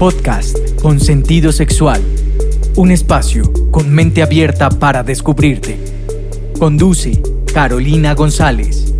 Podcast con sentido sexual. Un espacio con mente abierta para descubrirte. Conduce Carolina González.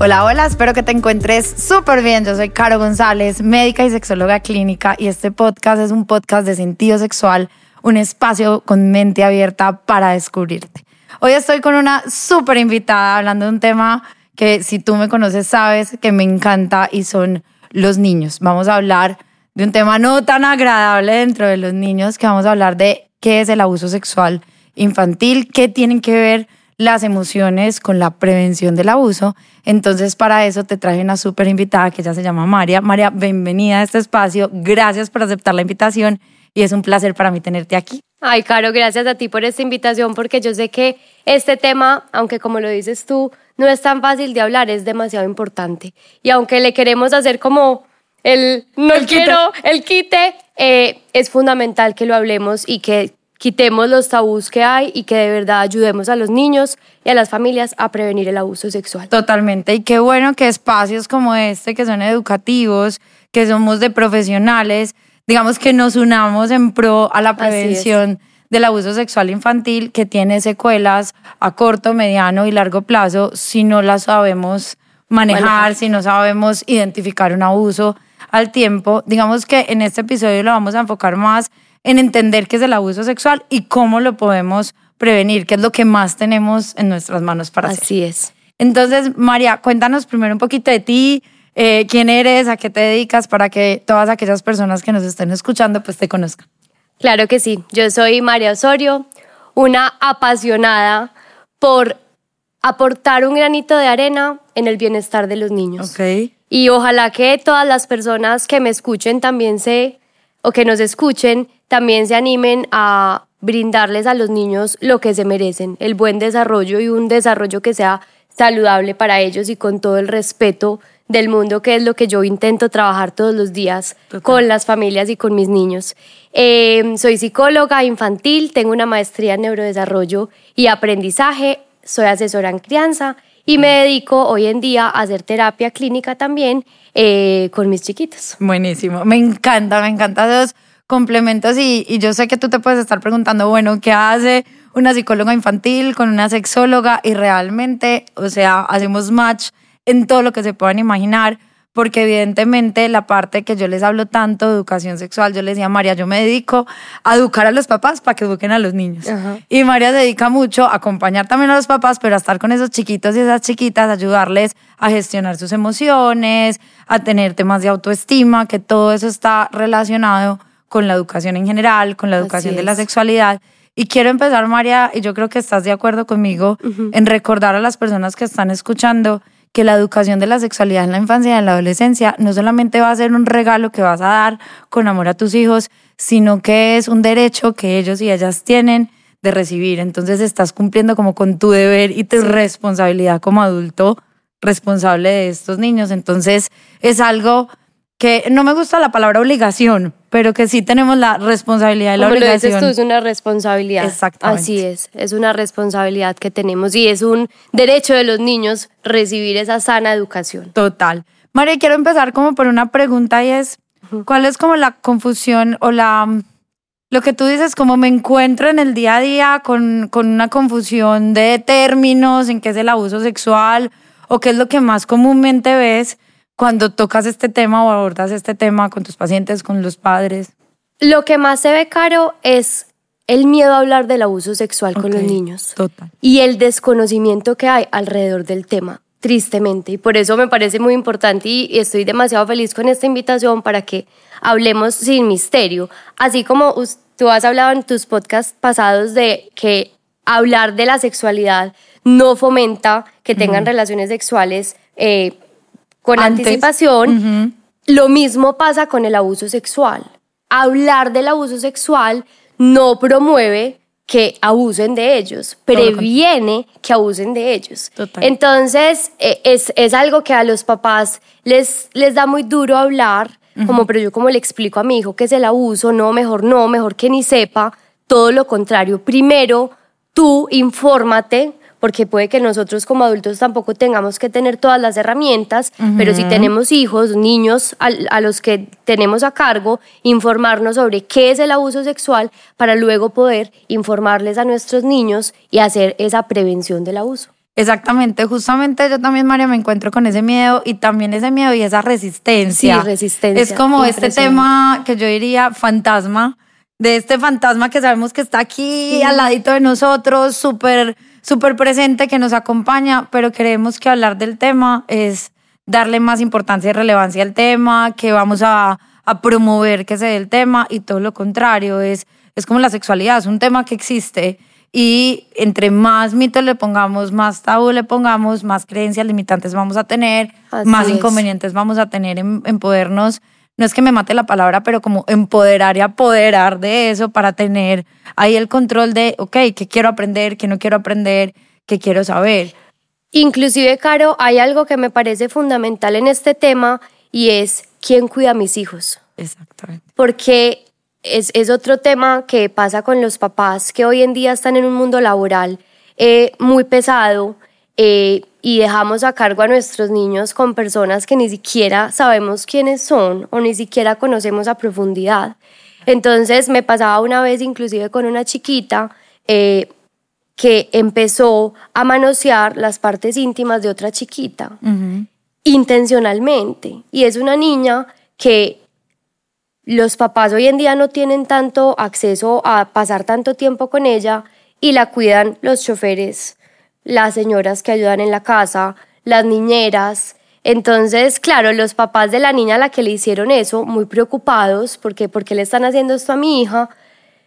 Hola, hola, espero que te encuentres súper bien. Yo soy Caro González, médica y sexóloga clínica y este podcast es un podcast de sentido sexual, un espacio con mente abierta para descubrirte. Hoy estoy con una súper invitada hablando de un tema que si tú me conoces sabes que me encanta y son los niños. Vamos a hablar de un tema no tan agradable dentro de los niños, que vamos a hablar de qué es el abuso sexual infantil, qué tienen que ver las emociones con la prevención del abuso. Entonces, para eso te traje una súper invitada que ya se llama María. María, bienvenida a este espacio. Gracias por aceptar la invitación y es un placer para mí tenerte aquí. Ay, Caro, gracias a ti por esta invitación porque yo sé que este tema, aunque como lo dices tú, no es tan fácil de hablar, es demasiado importante. Y aunque le queremos hacer como el no quiero, el quite, eh, es fundamental que lo hablemos y que quitemos los tabús que hay y que de verdad ayudemos a los niños y a las familias a prevenir el abuso sexual. Totalmente. Y qué bueno que espacios como este, que son educativos, que somos de profesionales, digamos que nos unamos en pro a la prevención del abuso sexual infantil que tiene secuelas a corto, mediano y largo plazo si no las sabemos manejar, si no sabemos identificar un abuso al tiempo. Digamos que en este episodio lo vamos a enfocar más en entender qué es el abuso sexual y cómo lo podemos prevenir, qué es lo que más tenemos en nuestras manos para hacer. Así es. Entonces, María, cuéntanos primero un poquito de ti, eh, quién eres, a qué te dedicas, para que todas aquellas personas que nos estén escuchando pues te conozcan. Claro que sí, yo soy María Osorio, una apasionada por aportar un granito de arena en el bienestar de los niños. Y ojalá que todas las personas que me escuchen también se, o que nos escuchen, también se animen a brindarles a los niños lo que se merecen, el buen desarrollo y un desarrollo que sea saludable para ellos y con todo el respeto del mundo, que es lo que yo intento trabajar todos los días con las familias y con mis niños. Eh, soy psicóloga infantil, tengo una maestría en neurodesarrollo y aprendizaje, soy asesora en crianza y me dedico hoy en día a hacer terapia clínica también eh, con mis chiquitos. Buenísimo, me encanta, me encanta esos complementos y, y yo sé que tú te puedes estar preguntando, bueno, ¿qué hace una psicóloga infantil con una sexóloga? Y realmente, o sea, hacemos match en todo lo que se puedan imaginar, porque evidentemente la parte que yo les hablo tanto de educación sexual, yo les decía, María, yo me dedico a educar a los papás para que eduquen a los niños. Y María se dedica mucho a acompañar también a los papás, pero a estar con esos chiquitos y esas chiquitas, ayudarles a gestionar sus emociones, a tener temas de autoestima, que todo eso está relacionado con la educación en general, con la educación de la sexualidad. Y quiero empezar, María, y yo creo que estás de acuerdo conmigo, en recordar a las personas que están escuchando que la educación de la sexualidad en la infancia y en la adolescencia no solamente va a ser un regalo que vas a dar con amor a tus hijos, sino que es un derecho que ellos y ellas tienen de recibir. Entonces estás cumpliendo como con tu deber y tu responsabilidad como adulto responsable de estos niños. Entonces es algo que no me gusta la palabra obligación, pero que sí tenemos la responsabilidad y la Como lo obligación. dices tú, es una responsabilidad. Exactamente. Así es, es una responsabilidad que tenemos y es un derecho de los niños recibir esa sana educación. Total. María, quiero empezar como por una pregunta y es, ¿cuál es como la confusión o la... Lo que tú dices, como me encuentro en el día a día con, con una confusión de términos, en qué es el abuso sexual o qué es lo que más comúnmente ves cuando tocas este tema o abordas este tema con tus pacientes, con los padres? Lo que más se ve caro es el miedo a hablar del abuso sexual con los niños Total. y el desconocimiento que hay alrededor del tema, tristemente. Y por eso me parece muy importante y estoy demasiado feliz con esta invitación para que hablemos sin misterio. Así como tú has hablado en tus podcasts pasados de que hablar de la sexualidad no fomenta que tengan relaciones sexuales eh, con Antes. anticipación, lo mismo pasa con el abuso sexual. Hablar del abuso sexual no promueve que abusen de ellos, lo previene que abusen de ellos. Total. Entonces, eh, es, es algo que a los papás les, les da muy duro hablar, como, pero yo como le explico a mi hijo que es el abuso, no, mejor no, mejor que ni sepa, todo lo contrario. Primero, tú infórmate, porque puede que nosotros como adultos tampoco tengamos que tener todas las herramientas, pero si tenemos hijos, niños a, a, los que tenemos a cargo, informarnos sobre qué es el abuso sexual para luego poder informarles a nuestros niños y hacer esa prevención del abuso. Exactamente, justamente yo también, María, me encuentro con ese miedo y también ese miedo y esa resistencia. Sí, resistencia. Es como este tema que yo diría fantasma, de este fantasma que sabemos que está aquí al ladito de nosotros, súper súper presente, que nos acompaña, pero creemos que hablar del tema es darle más importancia y relevancia al tema, que vamos a, a promover que se dé el tema y todo lo contrario, es, es como la sexualidad, es un tema que existe y entre más mitos le pongamos, más tabú le pongamos, más creencias limitantes vamos a tener, Así más es. inconvenientes vamos a tener en, en podernos, no es que me mate la palabra, pero como empoderar y apoderar de eso para tener ahí el control de, ok, qué quiero aprender, qué no quiero aprender, qué quiero saber. Inclusive, Caro, hay algo que me parece fundamental en este tema y es quién cuida a mis hijos. Exactamente. Porque es, es otro tema que pasa con los papás que hoy en día están en un mundo laboral eh, muy pesado eh, y dejamos a cargo a nuestros niños con personas que ni siquiera sabemos quiénes son o ni siquiera conocemos a profundidad. Entonces me pasaba una vez inclusive con una chiquita eh, que empezó a manosear las partes íntimas de otra chiquita intencionalmente. Y es una niña que los papás hoy en día no tienen tanto acceso a pasar tanto tiempo con ella y la cuidan los choferes, las señoras que ayudan en la casa, las niñeras. Entonces, claro, los papás de la niña a la que le hicieron eso, muy preocupados porque por qué le están haciendo esto a mi hija,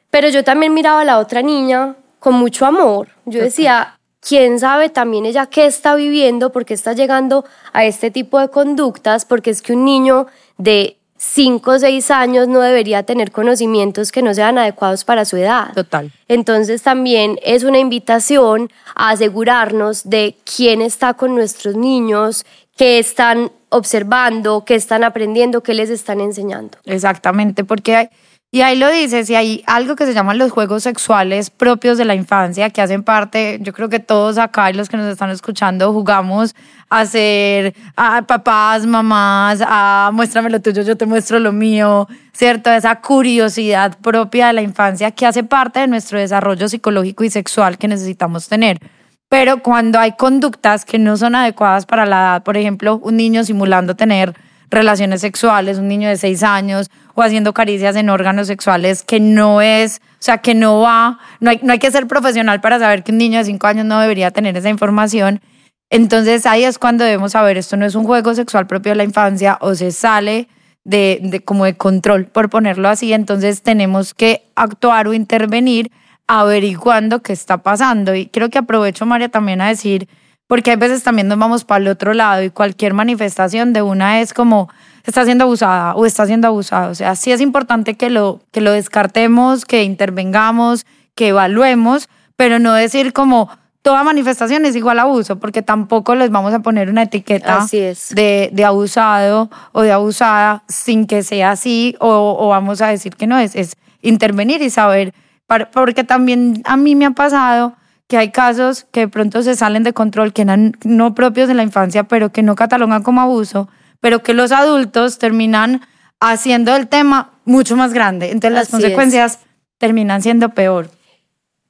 pero yo también miraba a la otra niña con mucho amor. Yo decía, quién sabe también ella qué está viviendo, por qué está llegando a este tipo de conductas, porque es que un niño de 5 o 6 años no debería tener conocimientos que no sean adecuados para su edad. Total. Entonces también es una invitación a asegurarnos de quién está con nuestros niños, qué están observando, qué están aprendiendo, qué les están enseñando. Exactamente, porque hay, y ahí lo dices, y hay algo que se llaman los juegos sexuales propios de la infancia, que hacen parte, yo creo que todos acá y los que nos están escuchando jugamos a ser a papás, mamás, a muéstrame lo tuyo, yo te muestro lo mío, ¿cierto? Esa curiosidad propia de la infancia que hace parte de nuestro desarrollo psicológico y sexual que necesitamos tener. Pero cuando hay conductas que no son adecuadas para la edad, por ejemplo, un niño simulando tener relaciones sexuales, un niño de seis años, o haciendo caricias en órganos sexuales que no es, o sea, que no va, no hay, no hay que ser profesional para saber que un niño de cinco años no debería tener esa información. Entonces ahí es cuando debemos saber, esto no es un juego sexual propio de la infancia o se sale de, de como de control, por ponerlo así. Entonces tenemos que actuar o intervenir averiguando qué está pasando. Y creo que aprovecho, María, también a decir, porque hay veces también nos vamos para el otro lado y cualquier manifestación de una es como está siendo abusada o está siendo abusado. O sea, sí es importante que lo, que lo descartemos, que intervengamos, que evaluemos, pero no decir como toda manifestación es igual a abuso, porque tampoco les vamos a poner una etiqueta Así es. de, de abusado o de abusada sin que sea así o, o vamos a decir que no es, es intervenir y saber, para- porque también a mí me ha pasado que hay casos que de pronto se salen de control, que eran no propios de la infancia, pero que no catalogan como abuso, pero que los adultos terminan haciendo el tema mucho más grande. Entonces las Así es. consecuencias terminan siendo peor.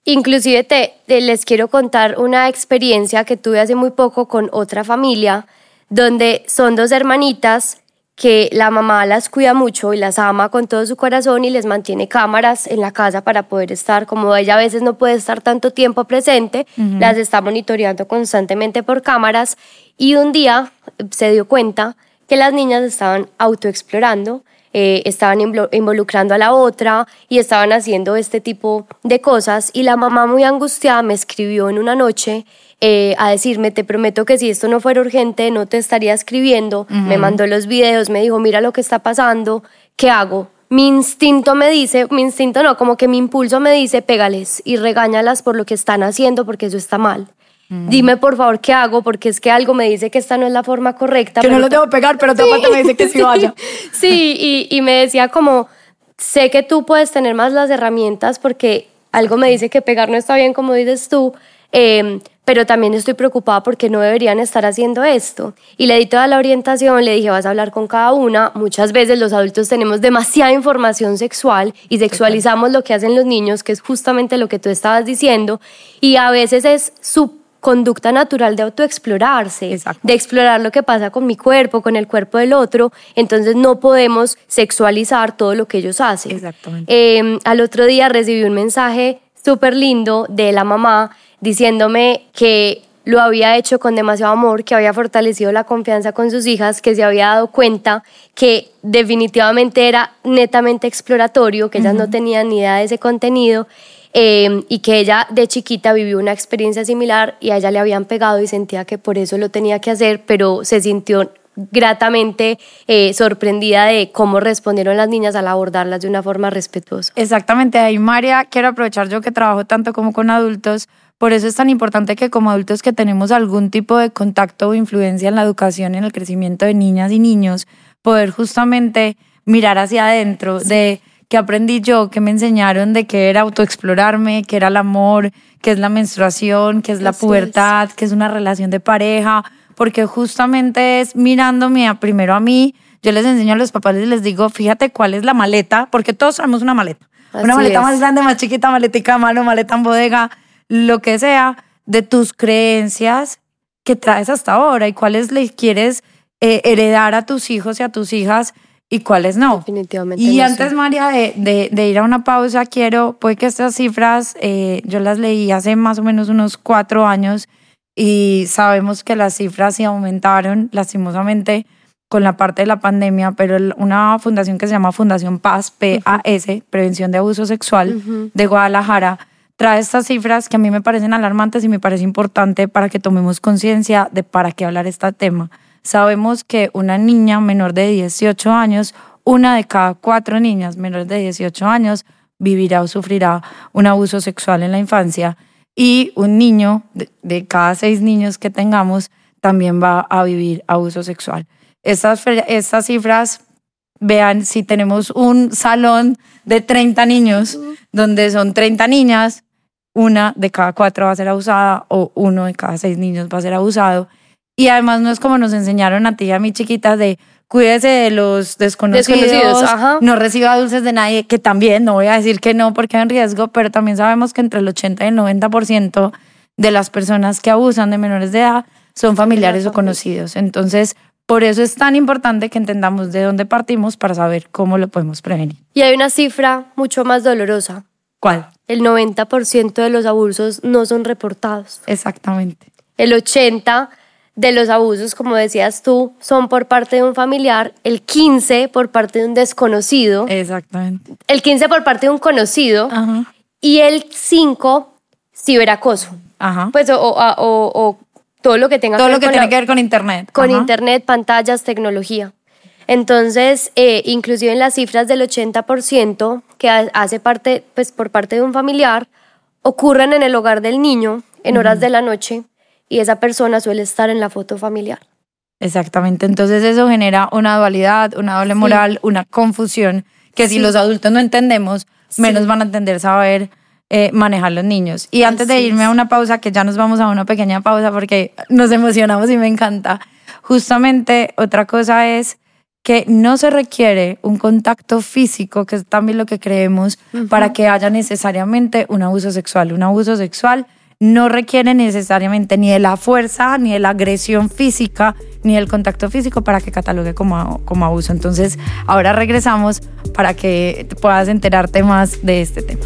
Inclusive te, te- les quiero contar una experiencia que tuve hace muy poco con otra familia, donde son dos hermanitas que la mamá las cuida mucho y las ama con todo su corazón y les mantiene cámaras en la casa para poder estar, como ella a veces no puede estar tanto tiempo presente, las está monitoreando constantemente por cámaras y un día se dio cuenta que las niñas estaban autoexplorando, eh, estaban invo- involucrando a la otra y estaban haciendo este tipo de cosas y la mamá muy angustiada me escribió en una noche eh, a decirme, te prometo que si esto no fuera urgente no te estaría escribiendo, me mandó los videos, me dijo, mira lo que está pasando, ¿qué hago? Mi instinto me dice, mi instinto no, como que mi impulso me dice, pégales y regáñalas por lo que están haciendo porque eso está mal. Dime por favor qué hago porque es que algo me dice que esta no es la forma correcta. Que no los debo pegar, pero otra parte me dice que sí vaya. Sí, y, y me decía como, sé que tú puedes tener más las herramientas porque algo me dice que pegar no está bien como dices tú, eh, pero también estoy preocupada porque no deberían estar haciendo esto. Y le di toda la orientación, le dije, vas a hablar con cada una. Muchas veces los adultos tenemos demasiada información sexual y sexualizamos lo que hacen los niños, que es justamente lo que tú estabas diciendo, y a veces es su conducta natural de autoexplorarse, de explorar lo que pasa con mi cuerpo, con el cuerpo del otro, entonces no podemos sexualizar todo lo que ellos hacen. Exactamente. Eh, al otro día recibí un mensaje súper lindo de la mamá diciéndome que lo había hecho con demasiado amor, que había fortalecido la confianza con sus hijas, que se había dado cuenta que definitivamente era netamente exploratorio, que ellas no tenían ni idea de ese contenido eh, y que ella de chiquita vivió una experiencia similar y a ella le habían pegado y sentía que por eso lo tenía que hacer, pero se sintió gratamente eh, sorprendida de cómo respondieron las niñas al abordarlas de una forma respetuosa. Exactamente, ahí María, quiero aprovechar yo que trabajo tanto como con adultos, por eso es tan importante que como adultos que tenemos algún tipo de contacto o influencia en la educación, en el crecimiento de niñas y niños, poder justamente mirar hacia adentro de qué aprendí yo, qué me enseñaron de qué era autoexplorarme, qué era el amor, qué es la menstruación, qué es la pubertad, qué es una relación de pareja, porque justamente es mirándome a, primero a mí, yo les enseño a los papás y les digo, fíjate cuál es la maleta, porque todos tenemos una maleta. una maleta más grande, más chiquita, maletica a mano, maleta en bodega, lo que sea, de tus creencias que traes hasta ahora y cuáles le quieres eh, heredar a tus hijos y a tus hijas y cuáles no. Definitivamente. Y no antes, sé. María, de, de- de ir a una pausa, quiero, puede que estas cifras eh, yo las leí hace más o menos unos cuatro años y sabemos que las cifras sí aumentaron lastimosamente con la parte de la pandemia, pero una fundación que se llama Fundación Paz, PAS, Prevención de Abuso Sexual de Guadalajara, trae estas cifras que a mí me parecen alarmantes y me parece importante para que tomemos conciencia de para qué hablar este tema. Sabemos que una niña menor de 18 años, una de cada cuatro niñas menores de 18 años vivirá o sufrirá un abuso sexual en la infancia y un niño de, de cada seis niños que tengamos también va a vivir abuso sexual. Estas, estas cifras, vean, si tenemos un salón de 30 niños, donde son 30 niñas, una de cada cuatro va a ser abusada o uno de cada seis niños va a ser abusado. Y además no es como nos enseñaron a ti y a mí chiquitas de cuídese de los desconocidos, Desconocidos, ajá. no reciba dulces de nadie, que también, no voy a decir que no porque hay un riesgo, pero también sabemos que entre el 80 y el 90% de las personas que abusan de menores de edad son familiares o conocidos. Entonces, por eso es tan importante que entendamos de dónde partimos para saber cómo lo podemos prevenir. Y hay una cifra mucho más dolorosa. ¿Cuál? El 90% de los abusos no son reportados. Exactamente. El 80% de los abusos, como decías tú, son por parte de un familiar, el 15% por parte de un desconocido, Exactamente. el 15% por parte de un conocido Ajá. y el 5% ciberacoso. Ajá. Pues o, o- o- o todo lo que tenga Todo que lo ver que con tiene la- que ver con internet. con Ajá. internet, pantallas, tecnología. Entonces, eh, inclusive en las cifras del 80% que ha- hace parte, pues por parte de un familiar, ocurren en el hogar del niño en horas de la noche y esa persona suele estar en la foto familiar. Exactamente. Entonces eso genera una dualidad, una doble moral, una confusión que si Sí. los adultos no entendemos, menos van a entender saber eh, manejar los niños. Y antes de irme a una pausa, que ya nos vamos a una pequeña pausa porque nos emocionamos y me encanta, justamente otra cosa es que no se requiere un contacto físico, que es también lo que creemos, para que haya necesariamente un abuso sexual. Un abuso sexual no requiere necesariamente ni de la fuerza, ni de la agresión física, ni del contacto físico para que catalogue como, como abuso. Entonces, ahora regresamos para que puedas enterarte más de este tema.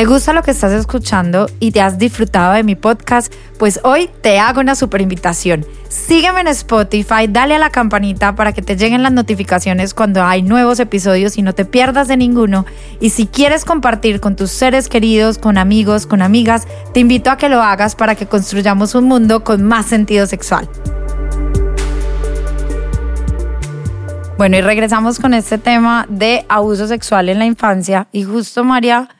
¿Te gusta lo que estás escuchando y te has disfrutado de mi podcast? Pues hoy te hago una super invitación. Sígueme en Spotify, dale a la campanita para que te lleguen las notificaciones cuando hay nuevos episodios y no te pierdas de ninguno. Y si quieres compartir con tus seres queridos, con amigos, con amigas, te invito a que lo hagas para que construyamos un mundo con más sentido sexual. Bueno, y regresamos con este tema de abuso sexual en la infancia. Y justo, María,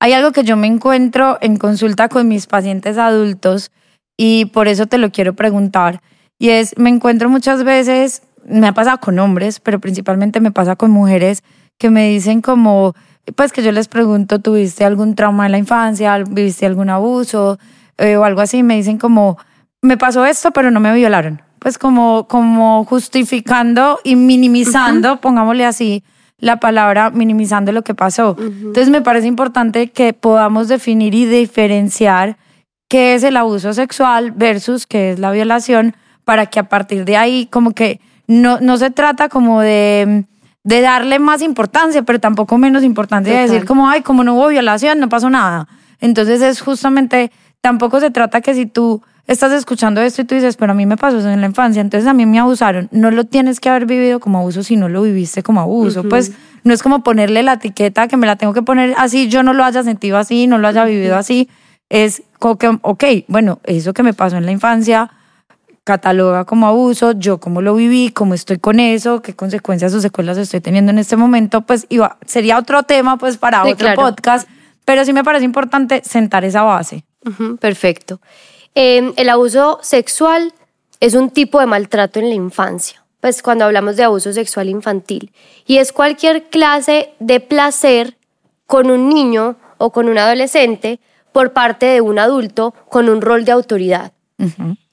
hay algo que yo me encuentro en consulta con mis pacientes adultos y por eso te lo quiero preguntar. Y es, me encuentro muchas veces, me ha pasado con hombres, pero principalmente me pasa con mujeres que me dicen como, pues que yo les pregunto, ¿tuviste algún trauma en la infancia? ¿Viviste algún abuso? eh, o algo así, me dicen como, me pasó esto, pero no me violaron. Pues como, como justificando y minimizando, pongámosle así, la palabra minimizando lo que pasó. Entonces me parece importante que podamos definir y diferenciar qué es el abuso sexual versus qué es la violación para que a partir de ahí como que no, no se trata como de, de darle más importancia, pero tampoco menos importancia de decir como, ay, como no hubo violación, no pasó nada. Entonces es justamente, tampoco se trata que si tú estás escuchando esto y tú dices, pero a mí me pasó eso en la infancia, entonces a mí me abusaron. No lo tienes que haber vivido como abuso si no lo viviste como abuso. Pues no es como ponerle la etiqueta que me la tengo que poner así, yo no lo haya sentido así, no lo haya vivido así. Es como que, ok, bueno, eso que me pasó en la infancia cataloga como abuso, yo cómo lo viví, cómo estoy con eso, qué consecuencias o secuelas estoy teniendo en este momento, pues iba, sería otro tema pues para otro podcast, pero sí me parece importante sentar esa base. perfecto. Em, el abuso sexual es un tipo de maltrato en la infancia, pues cuando hablamos de abuso sexual infantil, y es cualquier clase de placer con un niño o con un adolescente por parte de un adulto con un rol de autoridad.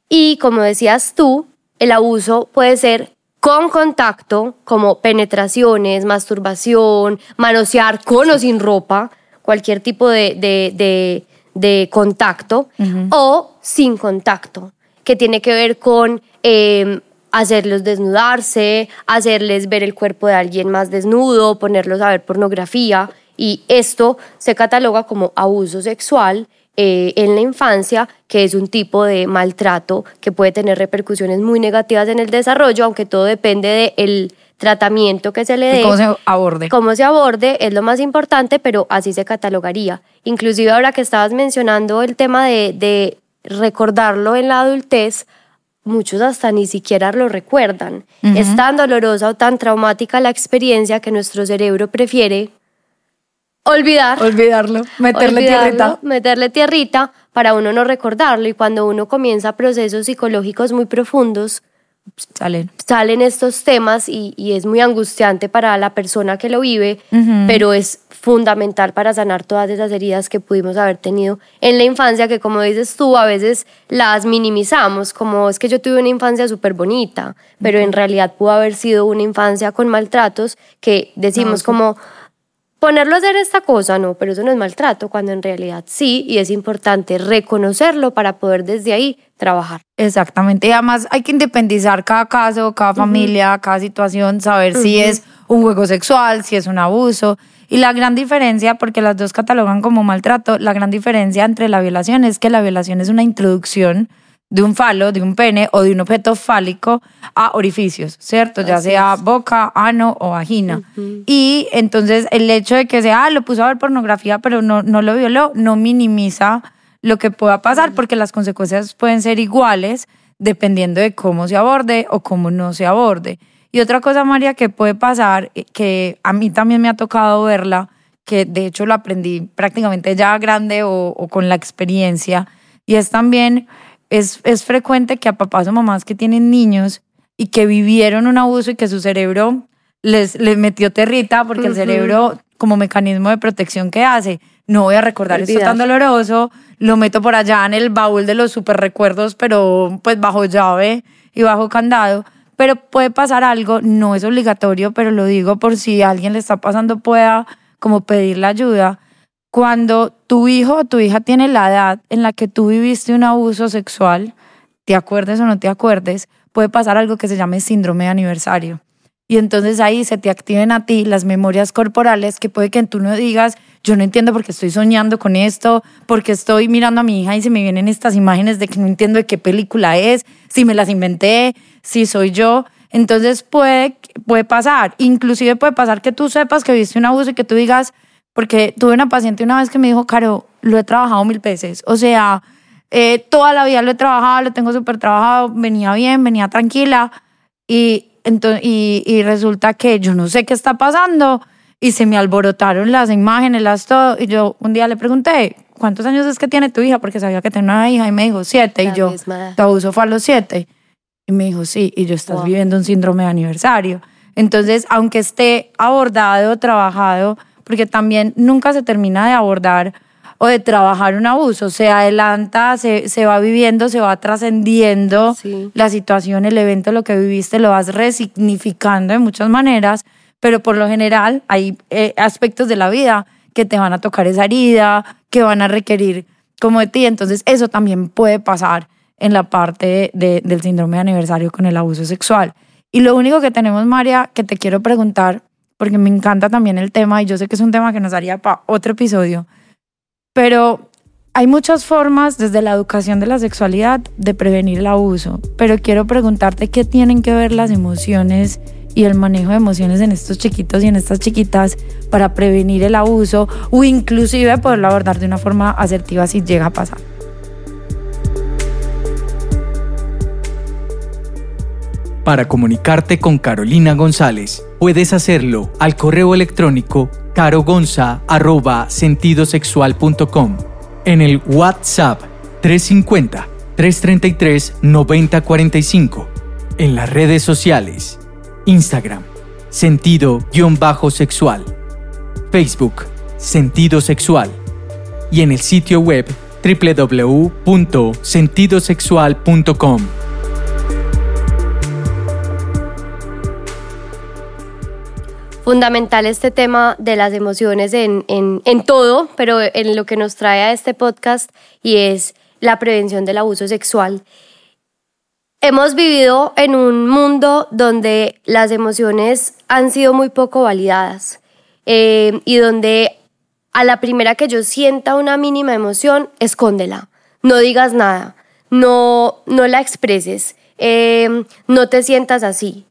Y como decías tú, el abuso puede ser con contacto, como penetraciones, masturbación, manosear con o sin ropa, cualquier tipo de, de de contacto o sin contacto, que tiene que ver con em, hacerlos desnudarse, hacerles ver el cuerpo de alguien más desnudo, ponerlos a ver pornografía y esto se cataloga como abuso sexual eh, en la infancia, que es un tipo de maltrato que puede tener repercusiones muy negativas en el desarrollo, aunque todo depende del tratamiento que se le dé. Cómo se aborde. Cómo se aborde es lo más importante, pero así se catalogaría. Inclusive ahora que estabas mencionando el tema de, recordarlo en la adultez, muchos hasta ni siquiera lo recuerdan. Es tan dolorosa o tan traumática la experiencia que nuestro cerebro prefiere olvidar. Olvidarlo, meterle tierrita. Meterle tierrita para uno no recordarlo. Y cuando uno comienza procesos psicológicos muy profundos, salen. Salen estos temas y, es muy angustiante para la persona que lo vive, pero es fundamental para sanar todas esas heridas que pudimos haber tenido en la infancia, que como dices tú, a veces las minimizamos, como es que yo tuve una infancia súper bonita, pero en realidad pudo haber sido una infancia con maltratos que decimos como ponerlo a hacer esta cosa, no, pero eso no es maltrato, cuando en realidad sí, y es importante reconocerlo para poder desde ahí trabajar. Exactamente, y además hay que independizar cada caso, cada familia, cada situación, saber si es un juego sexual, si es un abuso. Y la gran diferencia, porque las dos catalogan como maltrato, la gran diferencia entre la violación es que la violación es una introducción de un falo, de un pene o de un objeto fálico a orificios, ¿cierto? ya sea boca, ano o vagina. Y entonces el hecho de que sea, ah, lo puso a ver pornografía, pero no, no lo violó, no minimiza lo que pueda pasar, porque las consecuencias pueden ser iguales dependiendo de cómo se aborde o cómo no se aborde. Y otra cosa, María, que puede pasar, eh, que a mí también me ha tocado verla, que de hecho lo aprendí prácticamente ya grande o, o con la experiencia, y es también es, frecuente que a papás o mamás que tienen niños y que vivieron un abuso y que su cerebro les, les metió territa porque el cerebro como mecanismo de protección que hace, no voy a recordar esto tan doloroso, lo meto por allá en el baúl de los super recuerdos, pero pues bajo llave y bajo candado. Pero puede pasar algo, no es obligatorio, pero lo digo por si a alguien le está pasando pueda como pedir la ayuda cuando tu hijo o tu hija tiene la edad en la que tú viviste un abuso sexual, te acuerdes o no te acuerdes, puede pasar algo que se llame síndrome de aniversario. Y entonces ahí se te activen a ti las memorias corporales que puede que tú no digas, yo no entiendo por qué estoy soñando con esto, porque estoy mirando a mi hija y se me vienen estas imágenes de que no entiendo de qué película es, si me las inventé, si soy yo. Entonces puede, puede pasar, inclusive puede pasar que tú sepas que viste un abuso y que tú digas, porque tuve una paciente una vez que me dijo, Caro, lo he trabajado mil veces. O sea, eh, toda la vida lo he trabajado, lo tengo súper trabajado, venía bien, venía tranquila. Y, entonces, y, resulta que yo no sé qué está pasando y se me alborotaron las imágenes, las todo. Y yo un día le pregunté, ¿cuántos años es que tiene tu hija? Porque sabía que tenía una hija y me dijo, siete. y yo, ¿tu abuso fue a los siete? Y me dijo, sí. Y yo, estás viviendo un síndrome de aniversario. Entonces, aunque esté abordado, trabajado, porque también nunca se termina de abordar o de trabajar un abuso. Se adelanta, se, se va viviendo, se va trascendiendo Sí. la situación, el evento, lo que viviste, lo vas resignificando de muchas maneras, pero por lo general hay eh, aspectos de la vida que te van a tocar esa herida, que van a requerir como de ti. Entonces eso también puede pasar en la parte de- del síndrome de aniversario con el abuso sexual. Y lo único que tenemos, María, que te quiero preguntar, porque me encanta también el tema y yo sé que es un tema que nos haría para otro episodio, pero hay muchas formas desde la educación de la sexualidad de prevenir el abuso, pero quiero preguntarte qué tienen que ver las emociones y el manejo de emociones en estos chiquitos y en estas chiquitas para prevenir el abuso o inclusive poderlo abordar de una forma asertiva si llega a pasar. Para comunicarte con Carolina González, puedes hacerlo al correo electrónico carogonza.sentidosexual.com, en el WhatsApp 350-333-9045, en las redes sociales, Instagram, sentido-sexual, Facebook, Sentido Sexual, y en el sitio web www.sentidosexual.com. fundamental este tema de las emociones en, en, en todo, pero en lo que nos trae a este podcast y es la prevención del abuso sexual. Hemos vivido en un mundo donde las emociones han sido muy poco validadas eh, y donde a la primera que yo sienta una mínima emoción, escóndela, no digas nada, no, no la expreses, eh, no te sientas así.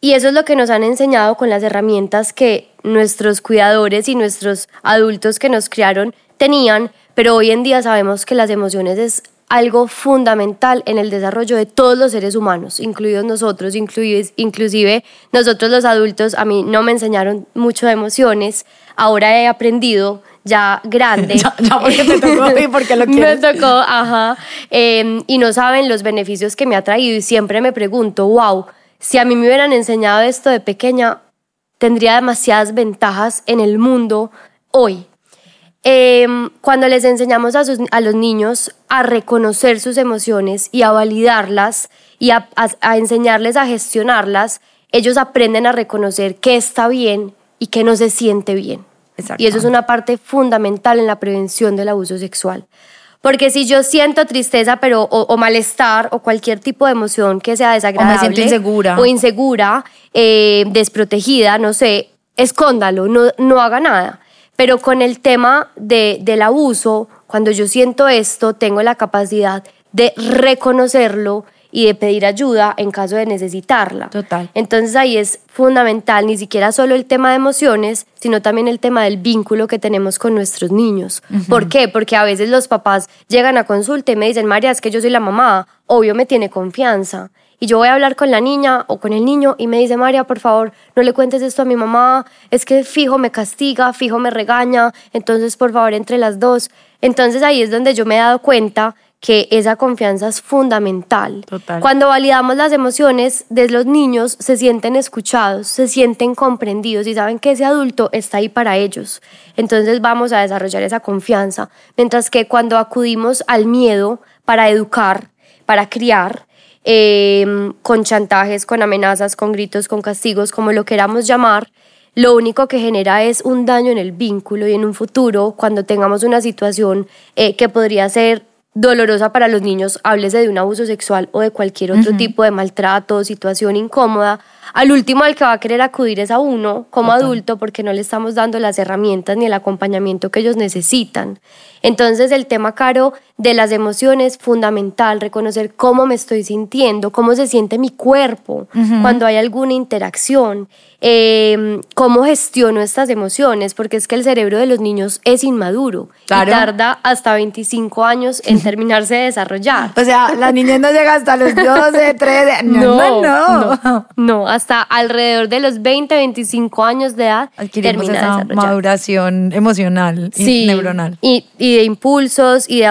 Y eso es lo que nos han enseñado con las herramientas que nuestros cuidadores y nuestros adultos que nos criaron tenían, pero hoy en día sabemos que las emociones es algo fundamental en el desarrollo de todos los seres humanos, incluidos nosotros, incluidos, inclusive nosotros los adultos, a mí no me enseñaron mucho de emociones, ahora he aprendido ya grande. Ya- ya porque te tocó y porque lo Me quieres. tocó, ajá. Eh, y no saben los beneficios que me ha traído y siempre me pregunto, wow, si a mí me hubieran enseñado esto de pequeña, tendría demasiadas ventajas en el mundo hoy. Eh, cuando les enseñamos a, sus- a los niños a reconocer sus emociones y a validarlas y a, a- a enseñarles a gestionarlas, ellos aprenden a reconocer qué está bien y qué no se siente bien. Y eso es una parte fundamental en la prevención del abuso sexual. Porque si yo siento tristeza pero, o, o malestar o cualquier tipo de emoción que sea desagradable siento insegura. o insegura, eh, desprotegida, no sé, escóndalo, no, no haga nada. Pero con el tema de, del abuso, cuando yo siento esto, tengo la capacidad de reconocerlo y de pedir ayuda en caso de necesitarla. Total. Entonces ahí es fundamental ni siquiera solo el tema de emociones, sino también el tema del vínculo que tenemos con nuestros niños. ¿Por qué? Porque a veces los papás llegan a consulta y me dicen, María, es que yo soy la mamá, obvio me tiene confianza. Y yo voy a hablar con la niña o con el niño y me dice, María, por favor, no le cuentes esto a mi mamá, es que fijo me castiga, fijo me regaña, entonces por favor entre las dos. Entonces ahí es donde yo me he dado cuenta que esa confianza es fundamental. Total. Cuando validamos las emociones de los niños, se sienten escuchados, se sienten comprendidos y saben que ese adulto está ahí para ellos. Entonces vamos a desarrollar esa confianza. Mientras que cuando acudimos al miedo para educar, para criar, eh, con chantajes, con amenazas, con gritos, con castigos, como lo queramos llamar, lo único que genera es un daño en el vínculo y en un futuro, cuando tengamos una situación eh, que podría ser dolorosa para los niños, háblese de un abuso sexual o de cualquier otro tipo de maltrato, situación incómoda, al último al que va a querer acudir es a uno como adulto porque no le estamos dando las herramientas ni el acompañamiento que ellos necesitan. Entonces el tema caro de las emociones fundamental, reconocer cómo me estoy sintiendo, cómo se siente mi cuerpo cuando hay alguna interacción, eh, cómo gestiono estas emociones, porque es que el cerebro de los niños es inmaduro Claro. y tarda hasta 25 años en terminarse de desarrollar. O sea, la niñez no llega hasta los 12, 13. No, no, no. no, no, hasta alrededor de los 20, 25 años de edad Adquirimos termina de esa desarrollar. maduración emocional y neuronal. Y, y de impulsos y de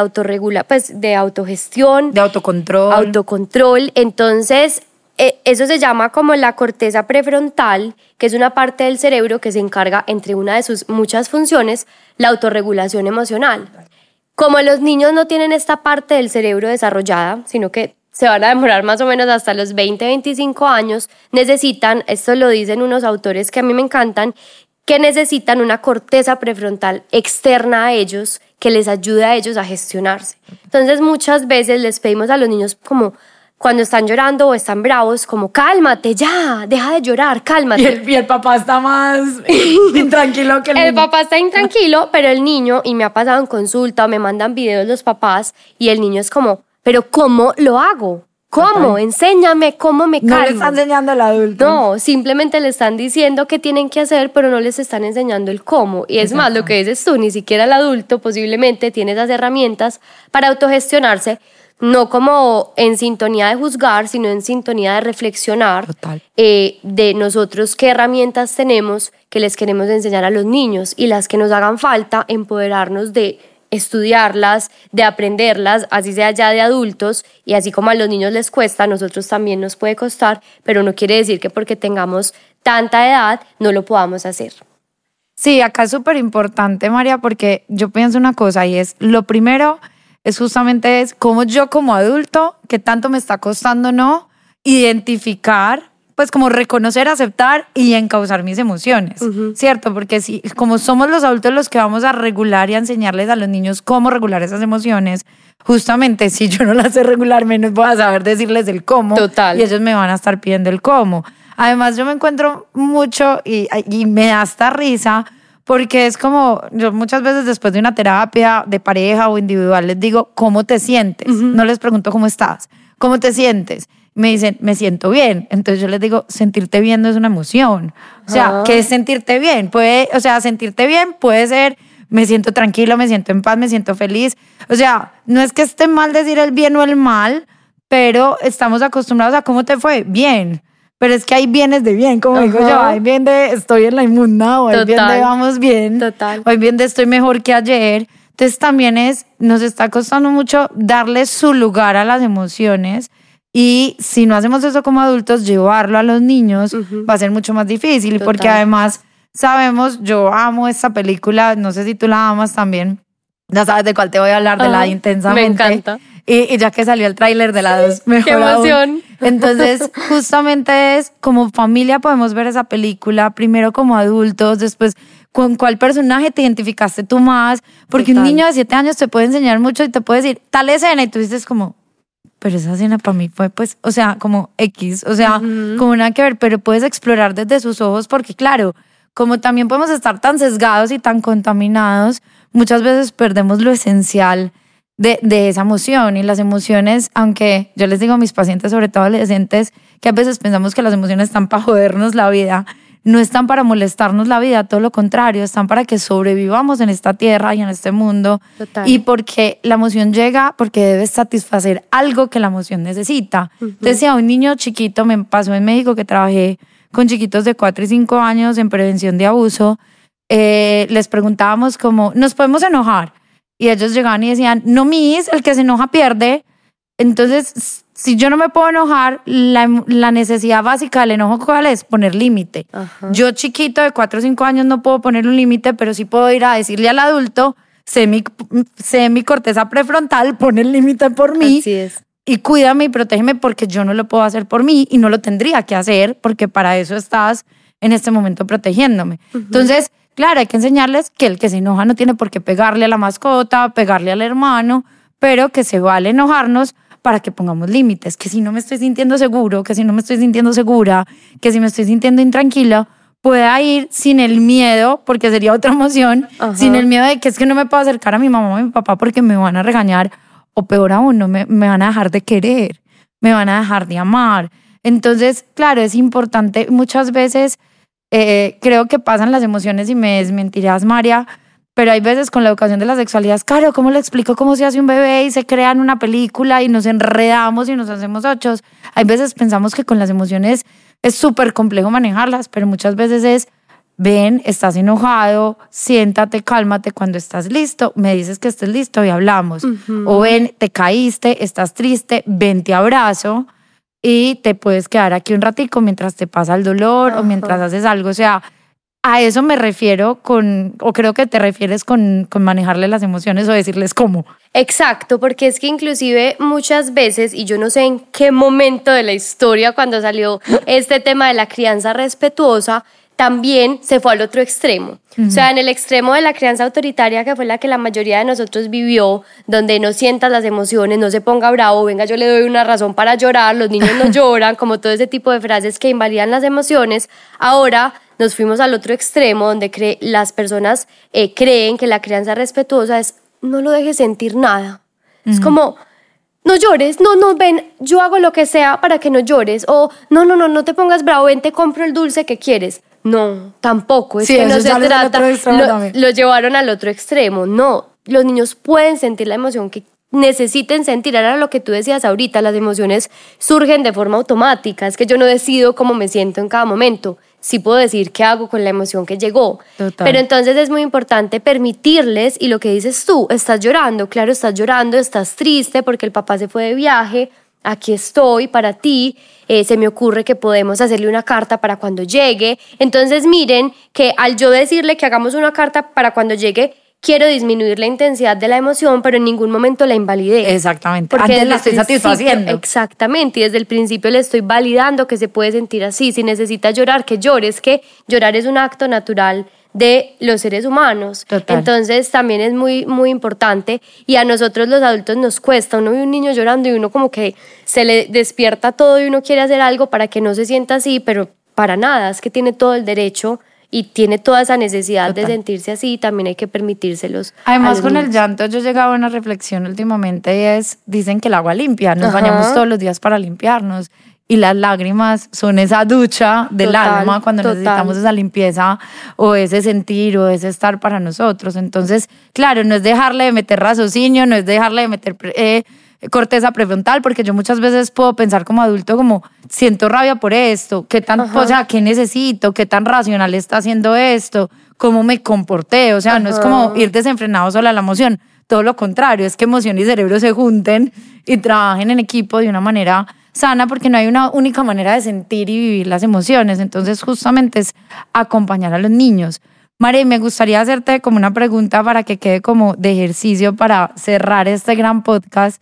pues de autogestión, De autocontrol. autocontrol. Entonces, eh, eso se llama como la corteza prefrontal, que es una parte del cerebro que se encarga, entre una de sus muchas funciones, la autorregulación emocional. como los niños no tienen esta parte del cerebro desarrollada, sino que se van a demorar más o menos hasta los 20, 25 años, necesitan, esto lo dicen unos autores que a mí me encantan, que necesitan una corteza prefrontal externa a ellos que les ayude a ellos a gestionarse. Entonces muchas veces les pedimos a los niños como cuando están llorando o están bravos, como cálmate ya, deja de llorar, cálmate. Y el, y el papá está más intranquilo que el, El niño. papá está intranquilo, pero el niño, y me ha pasado en consulta, o me mandan videos los papás, y el niño es como, pero ¿cómo lo hago? ¿Cómo? Enséñame cómo me No calmo. le está enseñando al adulto. No, simplemente le están diciendo qué tienen que hacer, pero no les están enseñando el cómo. Y es más, lo que dices tú, ni siquiera el adulto posiblemente tiene esas herramientas para autogestionarse, no como en sintonía de juzgar, sino en sintonía de reflexionar Total. eh, de nosotros qué herramientas tenemos que les queremos enseñar a los niños y las que nos hagan falta, empoderarnos de estudiarlas, de aprenderlas, así sea ya de adultos, y así como a los niños les cuesta, a nosotros también nos puede costar, pero no quiere decir que porque tengamos tanta edad no lo podamos hacer. Sí, acá es súper importante, María, porque yo pienso una cosa y es, lo primero es justamente es cómo yo como adulto, que tanto me está costando no, identificar, pues como reconocer, aceptar y encauzar mis emociones, ¿cierto? Porque si, como somos los adultos los que vamos a regular y a enseñarles a los niños cómo regular esas emociones, justamente si yo no las sé regular, menos voy a saber decirles el cómo. Total. Y ellos me van a estar pidiendo el cómo. Además, yo me encuentro mucho y, y me da hasta risa porque es como, yo muchas veces después de una terapia de pareja o individual les digo, ¿cómo te sientes? No les pregunto cómo estás, ¿cómo te sientes? Me dicen, me siento bien. Entonces yo les digo, sentirte bien no es una emoción. O sea, Ah. ¿qué es sentirte bien? Puede, o sea, sentirte bien puede ser, me siento tranquilo, me siento en paz, me siento feliz. O sea, no es que esté mal decir el bien o el mal, pero estamos acostumbrados a cómo te fue, bien. Pero es que hay bienes de bien, como digo yo, hay bien de estoy en la inmunda o hay bien de Total. vamos bien, Total. o hay bien de estoy mejor que ayer. Entonces también es, nos está costando mucho darle su lugar a las emociones y si no hacemos eso como adultos, llevarlo a los niños va a ser mucho más difícil porque además sabemos, yo amo esta película, no sé si tú la amas también, ya sabes de cuál te voy a hablar, de la de intensamente. me encanta. Y, y ya que salió el tráiler de la dos, mejor qué aún. emoción. Entonces, justamente es como familia podemos ver esa película, primero como adultos, después con cuál personaje te identificaste tú más, porque un Total. niño de siete años te puede enseñar mucho y te puede decir tal escena y tú dices como, pero esa escena para mí fue pues, o sea, como X, o sea, como nada que ver, pero puedes explorar desde sus ojos porque claro, como también podemos estar tan sesgados y tan contaminados, muchas veces perdemos lo esencial de, de esa emoción y las emociones, aunque yo les digo a mis pacientes, sobre todo adolescentes, que a veces pensamos que las emociones están para jodernos la vida, no están para molestarnos la vida, todo lo contrario, están para que sobrevivamos en esta tierra y en este mundo. Total. Y porque la emoción llega porque debe satisfacer algo que la emoción necesita. Entonces, si a un niño chiquito, me pasó en México que trabajé con chiquitos de 4 y 5 años en prevención de abuso, eh, les preguntábamos como, ¿nos podemos enojar? Y ellos llegaban y decían, no, mis, el que se enoja pierde. Entonces, si yo no me puedo enojar, la, la necesidad básica del enojo, ¿cuál es? Poner límite. Yo chiquito de 4 o 5 años no puedo poner un límite, pero sí puedo ir a decirle al adulto, sé mi, sé mi corteza prefrontal, pone el límite por mí Así es. y cuídame y protégeme porque yo no lo puedo hacer por mí y no lo tendría que hacer porque para eso estás en este momento protegiéndome. Entonces, claro, hay que enseñarles que el que se enoja no tiene por qué pegarle a la mascota, pegarle al hermano, pero que se vale enojarnos para que pongamos límites, que si no me estoy sintiendo seguro, que si no me estoy sintiendo segura, que si me estoy sintiendo intranquila, pueda ir sin el miedo, porque sería otra emoción, Ajá. sin el miedo de que es que no me puedo acercar a mi mamá o a mi papá porque me van a regañar o peor aún, no me, me van a dejar de querer, me van a dejar de amar. Entonces, claro, es importante, muchas veces eh, creo que pasan las emociones y me desmentirás, María, pero hay veces con la educación de la sexualidad, es claro, ¿cómo le explico cómo se hace un bebé y se crean una película y nos enredamos y nos hacemos ochos? Hay veces pensamos que con las emociones es súper complejo manejarlas, pero muchas veces es, ven, estás enojado, siéntate, cálmate cuando estás listo, me dices que estés listo y hablamos. O ven, te caíste, estás triste, ven, te abrazo y te puedes quedar aquí un ratico mientras te pasa el dolor o mientras haces algo. O sea, a eso me refiero con, o creo que te refieres con, con manejarle las emociones o decirles cómo. Exacto, porque es que inclusive muchas veces, y yo no sé en qué momento de la historia cuando salió este tema de la crianza respetuosa, también se fue al otro extremo. O sea, en el extremo de la crianza autoritaria, que fue la que la mayoría de nosotros vivió, donde no sientas las emociones, no se ponga bravo, venga, yo le doy una razón para llorar, los niños no lloran, como todo ese tipo de frases que invalidan las emociones, ahora nos fuimos al otro extremo, donde las personas eh, creen que la crianza respetuosa es no lo dejes sentir nada. Es como, no llores, no, no, ven, yo hago lo que sea para que no llores, o no, no, no, no te pongas bravo, ven, te compro el dulce que quieres. No, tampoco. Es que no se trata. Lo, lo llevaron al otro extremo. No, los niños pueden sentir la emoción que necesiten sentir. Era lo que tú decías ahorita, las emociones surgen de forma automática. Es que yo no decido cómo me siento en cada momento. Sí puedo decir qué hago con la emoción que llegó. Pero entonces es muy importante permitirles, y lo que dices tú, estás llorando, claro, estás llorando, estás triste porque el papá se fue de viaje, aquí estoy para ti, eh, se me ocurre que podemos hacerle una carta para cuando llegue. Entonces miren que al yo decirle que hagamos una carta para cuando llegue, quiero disminuir la intensidad de la emoción, pero en ningún momento la invalidé. Exactamente. Porque Antes la estoy satisfaciendo. Exactamente. Y desde el principio le estoy validando que se puede sentir así. Si necesita llorar, que llores, que llorar es un acto natural de los seres humanos. Entonces también es muy, muy importante y a nosotros los adultos nos cuesta, uno ve un niño llorando y uno como que se le despierta todo y uno quiere hacer algo para que no se sienta así, pero para nada, es que tiene todo el derecho y tiene toda esa necesidad de sentirse así y también hay que permitírselos. Además con el llanto yo llegaba a una reflexión últimamente y es, dicen que el agua limpia, nos bañamos todos los días para limpiarnos y las lágrimas son esa ducha del alma cuando necesitamos esa limpieza o ese sentir o ese estar para nosotros. Entonces, claro, no es dejarle de meter raciocinio, no es dejarle de meter eh, corteza prefrontal, porque yo muchas veces puedo pensar como adulto como siento rabia por esto, qué tan, o sea, qué necesito, qué tan racional está haciendo esto, cómo me comporté, o sea, no es como ir desenfrenado solo a la emoción, todo lo contrario, es que emoción y cerebro se junten y trabajen en equipo de una manera sana porque no hay una única manera de sentir y vivir las emociones. Entonces, justamente es acompañar a los niños. Mare, me gustaría hacerte como una pregunta para que quede como de ejercicio para cerrar este gran podcast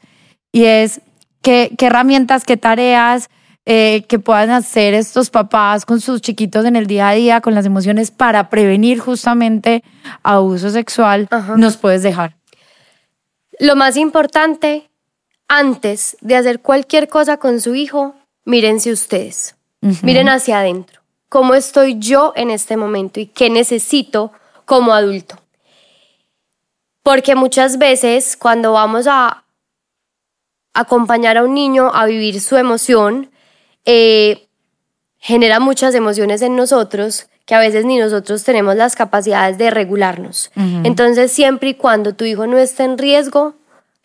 y es qué, qué herramientas, qué tareas eh, que puedan hacer estos papás con sus chiquitos en el día a día, con las emociones para prevenir justamente abuso sexual, nos puedes dejar. Lo más importante antes de hacer cualquier cosa con su hijo, mírense ustedes, miren hacia adentro. ¿Cómo estoy yo en este momento y qué necesito como adulto? Porque muchas veces cuando vamos a acompañar a un niño a vivir su emoción, eh, genera muchas emociones en nosotros que a veces ni nosotros tenemos las capacidades de regularnos. Entonces, siempre y cuando tu hijo no esté en riesgo,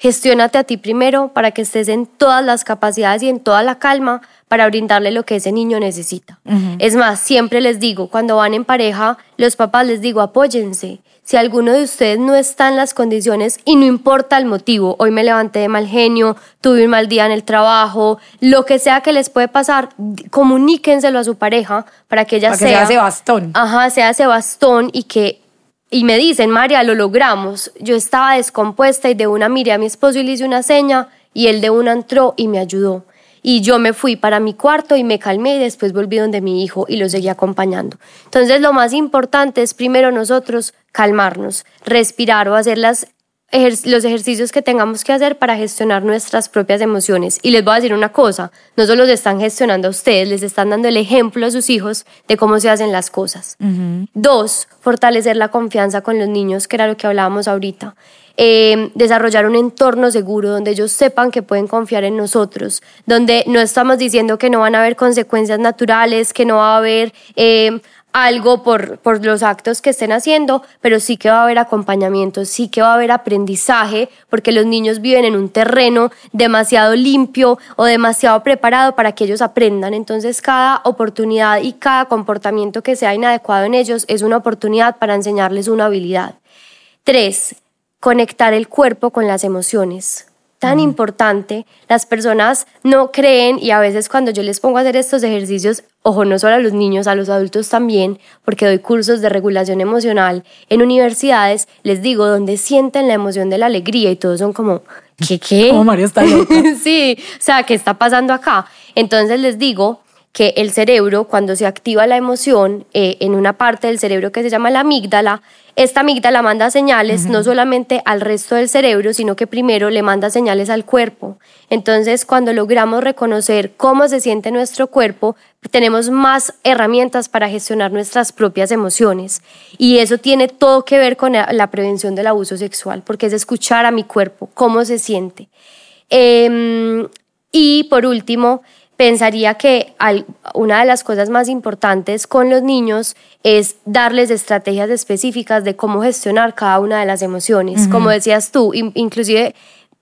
Gestiónate a ti primero para que estés en todas las capacidades y en toda la calma para brindarle lo que ese niño necesita. Es más, siempre les digo, cuando van en pareja, los papás les digo, apóyense. Si alguno de ustedes no está en las condiciones y no importa el motivo, hoy me levanté de mal genio, tuve un mal día en el trabajo, lo que sea que les puede pasar, comuníquenselo a su pareja para que ella para sea... Que sea ese bastón. Ajá, sea ese bastón y que y me dicen, María, lo logramos. Yo estaba descompuesta y de una miré a mi esposo y le hice una seña y él de una entró y me ayudó. Y yo me fui para mi cuarto y me calmé y después volví donde mi hijo y lo seguí acompañando. Entonces lo más importante es primero nosotros calmarnos, respirar o hacer las los ejercicios que tengamos que hacer para gestionar nuestras propias emociones. Y les voy a decir una cosa, no solo los están gestionando a ustedes, les están dando el ejemplo a sus hijos de cómo se hacen las cosas. Dos, fortalecer la confianza con los niños, que era lo que hablábamos ahorita. Eh, desarrollar un entorno seguro donde ellos sepan que pueden confiar en nosotros, donde no estamos diciendo que no van a haber consecuencias naturales, que no va a haber eh, algo por, por los actos que estén haciendo, pero sí que va a haber acompañamiento, sí que va a haber aprendizaje, porque los niños viven en un terreno demasiado limpio o demasiado preparado para que ellos aprendan. Entonces cada oportunidad y cada comportamiento que sea inadecuado en ellos es una oportunidad para enseñarles una habilidad. Tres, conectar el cuerpo con las emociones. Tan importante. Las personas no creen y a veces cuando yo les pongo a hacer estos ejercicios, ojo, no solo a los niños, a los adultos también, porque doy cursos de regulación emocional en universidades, les digo dónde sienten la emoción de la alegría y todos son como, ¿qué qué? Como María está loca. sí, o sea, ¿qué está pasando acá? Entonces les digo que el cerebro, cuando se activa la emoción eh, en una parte del cerebro que se llama la amígdala, esta amígdala manda señales no solamente al resto del cerebro, sino que primero le manda señales al cuerpo. Entonces, cuando logramos reconocer cómo se siente nuestro cuerpo, tenemos más herramientas para gestionar nuestras propias emociones. Y eso tiene todo que ver con la prevención del abuso sexual, porque es escuchar a mi cuerpo, cómo se siente. Em, y por último, pensaría que una de las cosas más importantes con los niños es darles estrategias específicas de cómo gestionar cada una de las emociones. Como decías tú, inclusive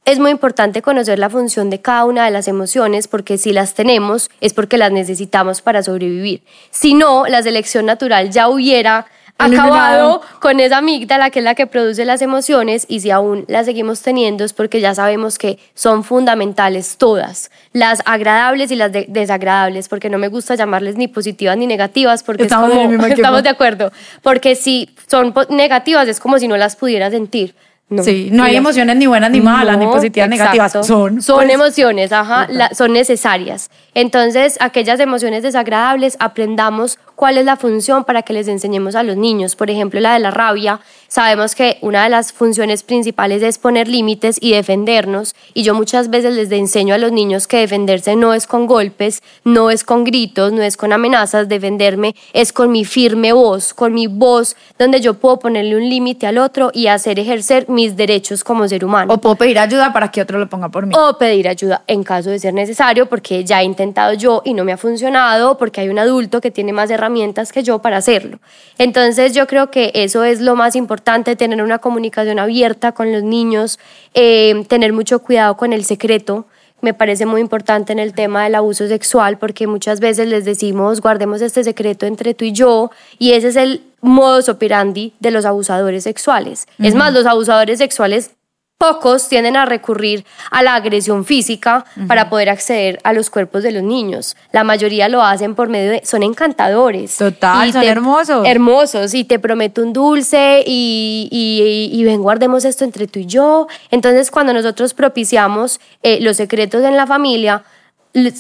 es muy importante conocer la función de cada una de las emociones porque si las tenemos es porque las necesitamos para sobrevivir. Si no, la selección natural ya hubiera acabado con esa amígdala que es la que produce las emociones y si aún las seguimos teniendo es porque ya sabemos que son fundamentales todas, las agradables y las desagradables, porque no me gusta llamarles ni positivas ni negativas porque estamos, estamos de acuerdo, porque si son negativas es como si no las pudiera sentir. No, sí, no hay emociones ni buenas ni malas, ni positivas ni negativas. Son, son pues, emociones, ajá, son necesarias. Entonces, aquellas emociones desagradables, aprendamos cuál es la función para que les enseñemos a los niños. Por ejemplo, la de la rabia. Sabemos que una de las funciones principales es poner límites y defendernos. Y yo muchas veces les enseño a los niños que defenderse no es con golpes, no es con gritos, no es con amenazas. Defenderme es con mi firme voz, con mi voz, donde yo puedo ponerle un límite al otro y hacer ejercer mis derechos como ser humano. O puedo pedir ayuda para que otro lo ponga por mí. O pedir ayuda en caso de ser necesario, porque ya he intentado yo y no me ha funcionado, porque hay un adulto que tiene más herramientas herramientas que yo para hacerlo. Entonces yo creo que eso es lo más importante, tener una comunicación abierta con los niños, eh, tener mucho cuidado con el secreto. Me parece muy importante en el tema del abuso sexual porque muchas veces les decimos guardemos este secreto entre tú y yo y ese es el modus operandi de los abusadores sexuales. Es más, los abusadores sexuales Pocos tienden a recurrir a la agresión física para poder acceder a los cuerpos de los niños. La mayoría lo hacen por medio de... Son encantadores. Total, son hermosos. Hermosos. Y te prometo un dulce y, y, y, ven, guardemos esto entre tú y yo. Entonces, cuando nosotros propiciamos eh, los secretos en la familia,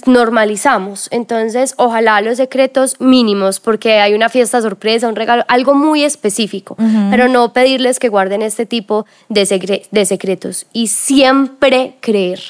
normalizamos. Entonces, ojalá los secretos mínimos, porque hay una fiesta sorpresa, un regalo, algo muy específico, pero no pedirles que guarden este tipo de, de secretos. Y siempre creer,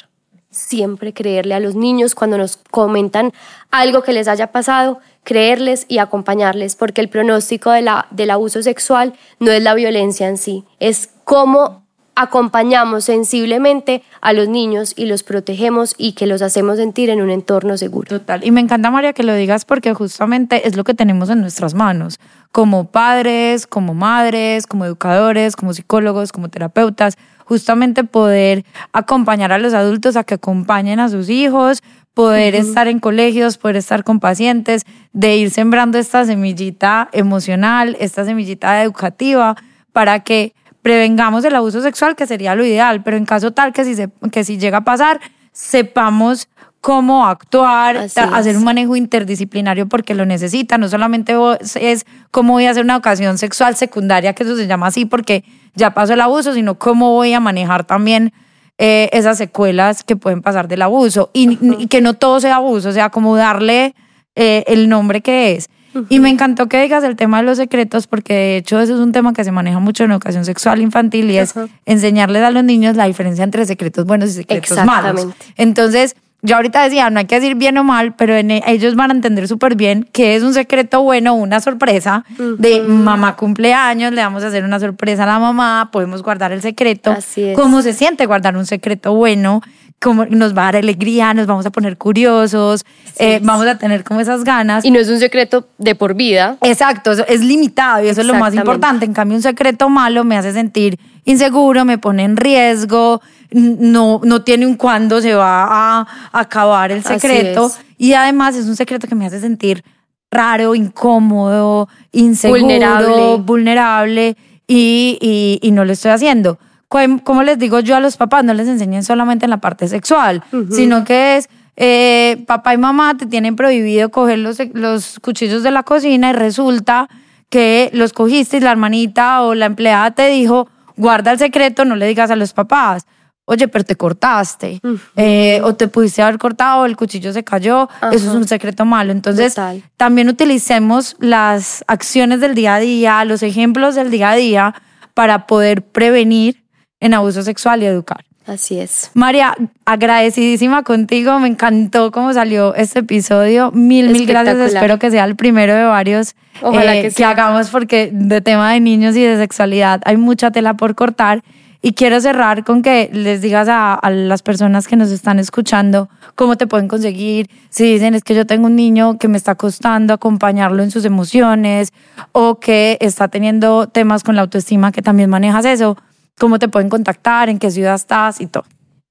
siempre creerle a los niños cuando nos comentan algo que les haya pasado, creerles y acompañarles, porque el pronóstico de la, del abuso sexual no es la violencia en sí, es cómo acompañamos sensiblemente a los niños y los protegemos y que los hacemos sentir en un entorno seguro. Total. Y me encanta, María, que lo digas porque justamente es lo que tenemos en nuestras manos, como padres, como madres, como educadores, como psicólogos, como terapeutas, justamente poder acompañar a los adultos a que acompañen a sus hijos, poder estar en colegios, poder estar con pacientes, de ir sembrando esta semillita emocional, esta semillita educativa, para que prevengamos el abuso sexual, que sería lo ideal, pero en caso tal que si, se, que si llega a pasar, sepamos cómo actuar, hacer un manejo interdisciplinario porque lo necesita. No solamente es cómo voy a hacer una ocasión sexual secundaria, que eso se llama así porque ya pasó el abuso, sino cómo voy a manejar también eh, esas secuelas que pueden pasar del abuso y, que no todo sea abuso, o sea, como darle eh, el nombre que es. Y me encantó que digas el tema de los secretos, porque de hecho eso es un tema que se maneja mucho en educación sexual infantil y es enseñarles a los niños la diferencia entre secretos buenos y secretos malos. Entonces, yo ahorita decía, no hay que decir bien o mal, pero e, ellos van a entender súper bien que es un secreto bueno, una sorpresa de mamá cumpleaños, le vamos a hacer una sorpresa a la mamá, podemos guardar el secreto. Así ¿Cómo se siente guardar un secreto bueno? Como nos va a dar alegría, nos vamos a poner curiosos, eh, vamos a tener como esas ganas. Y no es un secreto de por vida. Exacto, es limitado y eso es lo más importante. En cambio, un secreto malo me hace sentir inseguro, me pone en riesgo, no, no tiene un cuándo se va a, acabar el secreto. Y además es un secreto que me hace sentir raro, incómodo, inseguro, vulnerable, vulnerable y, y, y no lo estoy haciendo como les digo yo a los papás, no les enseñen solamente en la parte sexual, sino que es eh, papá y mamá te tienen prohibido coger los, los cuchillos de la cocina y resulta que los cogiste y la hermanita o la empleada te dijo, guarda el secreto, no le digas a los papás. Oye, pero te cortaste, eh, o te pudiste haber cortado, el cuchillo se cayó, eso es un secreto malo. Entonces, también utilicemos las acciones del día a día, los ejemplos del día a día para poder prevenir en abuso sexual y educar. Así es. María, agradecidísima contigo. Me encantó cómo salió este episodio. Mil, mil gracias. Espero que sea el primero de varios Ojalá eh, que, hagamos porque de tema de niños y de sexualidad hay mucha tela por cortar. Y quiero cerrar con que les digas a, a, las personas que nos están escuchando cómo te pueden conseguir. Si dicen es que yo tengo un niño que me está costando acompañarlo en sus emociones o que está teniendo temas con la autoestima, que también manejas eso cómo te pueden contactar, en qué ciudad estás y todo.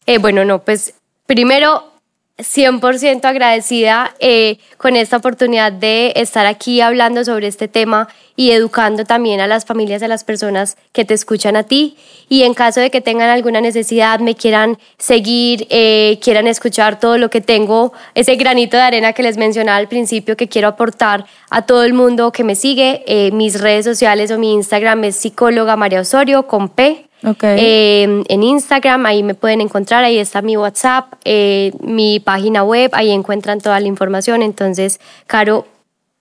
Eh, bueno, no, pues primero 100% agradecida eh, con esta oportunidad de estar aquí hablando sobre este tema y educando también a las familias, a las personas que te escuchan a ti. Y en caso de que tengan alguna necesidad, me quieran seguir, eh, quieran escuchar todo lo que tengo, ese granito de arena que les mencionaba al principio que quiero aportar a todo el mundo que me sigue, mis redes sociales o mi Instagram es psicóloga María Osorio con P eh, en Instagram, ahí me pueden encontrar, ahí está mi WhatsApp, eh, mi página web, ahí encuentran toda la información. Entonces, Caro,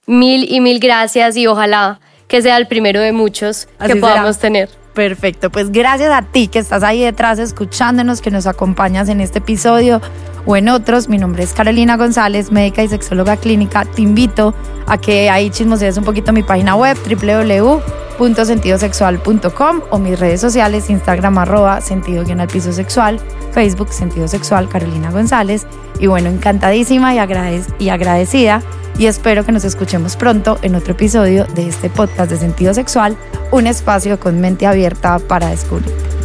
mil y mil gracias y ojalá que sea el primero de muchos que podamos tener. Perfecto, pues gracias a ti que estás ahí detrás escuchándonos, que nos acompañas en este episodio o en otros. Mi nombre es Carolina González, médica y sexóloga clínica. Te invito a que ahí chismosees un poquito mi página web www.sentidosexual.com o mis redes sociales, Instagram arroba sentido al piso sexual, Facebook sentido sexual Carolina González. Y bueno, encantadísima y, y agradecida y espero que nos escuchemos pronto en otro episodio de este podcast de sentido sexual, un espacio con mente abierta para descubrir.